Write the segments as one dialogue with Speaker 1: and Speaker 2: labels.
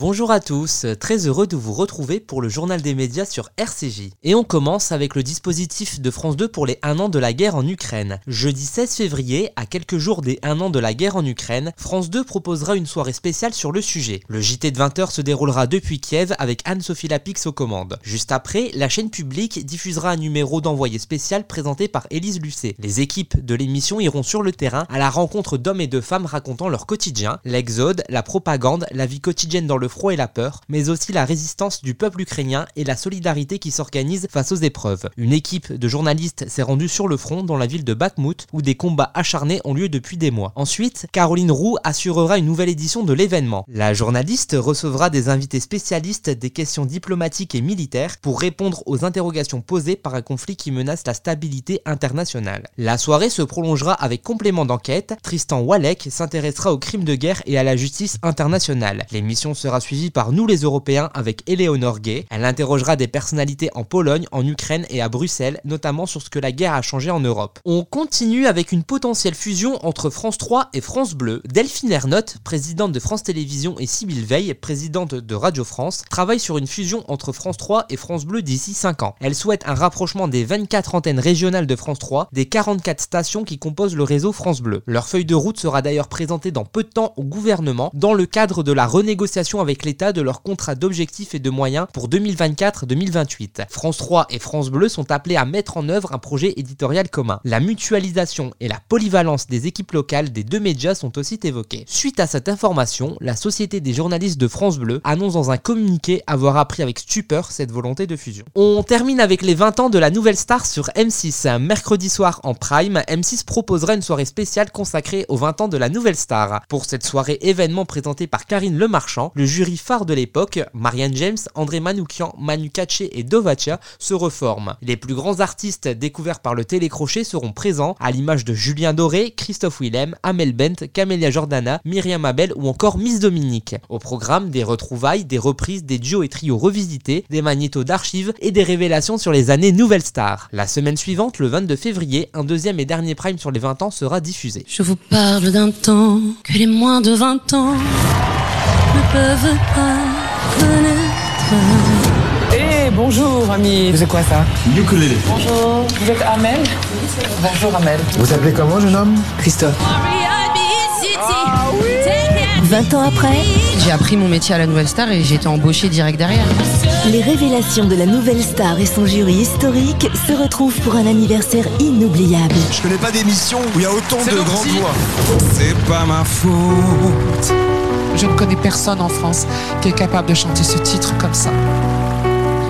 Speaker 1: Bonjour à tous, très heureux de vous retrouver pour le journal des médias sur RCJ. Et on commence avec le dispositif de France 2 pour les 1 an de la guerre en Ukraine. Jeudi 16 février, à quelques jours des 1 an de la guerre en Ukraine, France 2 proposera une soirée spéciale sur le sujet. Le JT de 20h se déroulera depuis Kiev avec Anne-Sophie Lapix aux commandes. Juste après, la chaîne publique diffusera un numéro d'envoyé spécial présenté par Élise Lucet. Les équipes de l'émission iront sur le terrain à la rencontre d'hommes et de femmes racontant leur quotidien, l'exode, la propagande, la vie quotidienne dans le froid et la peur, mais aussi la résistance du peuple ukrainien et la solidarité qui s'organise face aux épreuves. Une équipe de journalistes s'est rendue sur le front dans la ville de Bakhmut où des combats acharnés ont lieu depuis des mois. Ensuite, Caroline Roux assurera une nouvelle édition de l'événement. La journaliste recevra des invités spécialistes des questions diplomatiques et militaires pour répondre aux interrogations posées par un conflit qui menace la stabilité internationale. La soirée se prolongera avec complément d'enquête. Tristan Walek s'intéressera aux crimes de guerre et à la justice internationale. L'émission sera suivie par nous les Européens avec Eleonore Gay. Elle interrogera des personnalités en Pologne, en Ukraine et à Bruxelles, notamment sur ce que la guerre a changé en Europe. On continue avec une potentielle fusion entre France 3 et France Bleu. Delphine Ernotte, présidente de France Télévisions, et Sybille Veil, présidente de Radio France, travaillent sur une fusion entre France 3 et France Bleu d'ici 5 ans. Elle souhaite un rapprochement des 24 antennes régionales de France 3, des 44 stations qui composent le réseau France Bleu. Leur feuille de route sera d'ailleurs présentée dans peu de temps au gouvernement dans le cadre de la renégociation avec l'État de leur contrat d'objectifs et de moyens pour 2024-2028. France 3 et France Bleu sont appelés à mettre en œuvre un projet éditorial commun. La mutualisation et la polyvalence des équipes locales des deux médias sont aussi évoquées. Suite à cette information, la Société des journalistes de France Bleu annonce dans un communiqué avoir appris avec stupeur cette volonté de fusion. On termine avec les 20 ans de la nouvelle star sur M6. Mercredi soir en prime, M6 proposera une soirée spéciale consacrée aux 20 ans de la nouvelle star. Pour cette soirée événement présentée par Karine Lemarchand, le jury phare de l'époque, Marianne James, André Manoukian, Manu Katché et Dovatia, se reforment. Les plus grands artistes découverts par le télécrochet seront présents, à l'image de Julien Doré, Christophe Willem, Amel Bent, Camélia Jordana, Myriam Abel ou encore Miss Dominique. Au programme, des retrouvailles, des reprises, des duos et trios revisités, des magnétos d'archives et des révélations sur les années Nouvelle Star. La semaine suivante, le 22 février, un deuxième et dernier prime sur les 20 ans sera diffusé.
Speaker 2: Je vous parle d'un temps que les moins de 20 ans peuvent pas connaître.
Speaker 3: Eh bonjour ami Vous êtes quoi ça?
Speaker 4: Ukulélé.
Speaker 3: Bonjour, vous êtes Amel? Bonjour Amel.
Speaker 4: Vous appelez comment, jeune homme?
Speaker 3: Christophe.
Speaker 2: 20 ans après,
Speaker 5: J'ai appris mon métier à la Nouvelle Star et j'ai été embauchée direct derrière.
Speaker 2: les révélations de la nouvelle star et son jury historique se retrouvent pour un anniversaire inoubliable.
Speaker 4: Je connais pas d'émission où il y a autant
Speaker 3: C'est
Speaker 4: de grandes voix. C'est pas ma faute.
Speaker 6: Je ne connais personne en France qui est capable de chanter ce titre comme ça.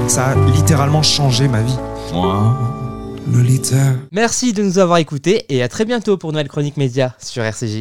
Speaker 7: Ça a littéralement changé ma vie.
Speaker 4: Moi, Lolita.
Speaker 1: Merci de nous avoir écoutés et à très bientôt pour Noël Chronique Média sur RCJ.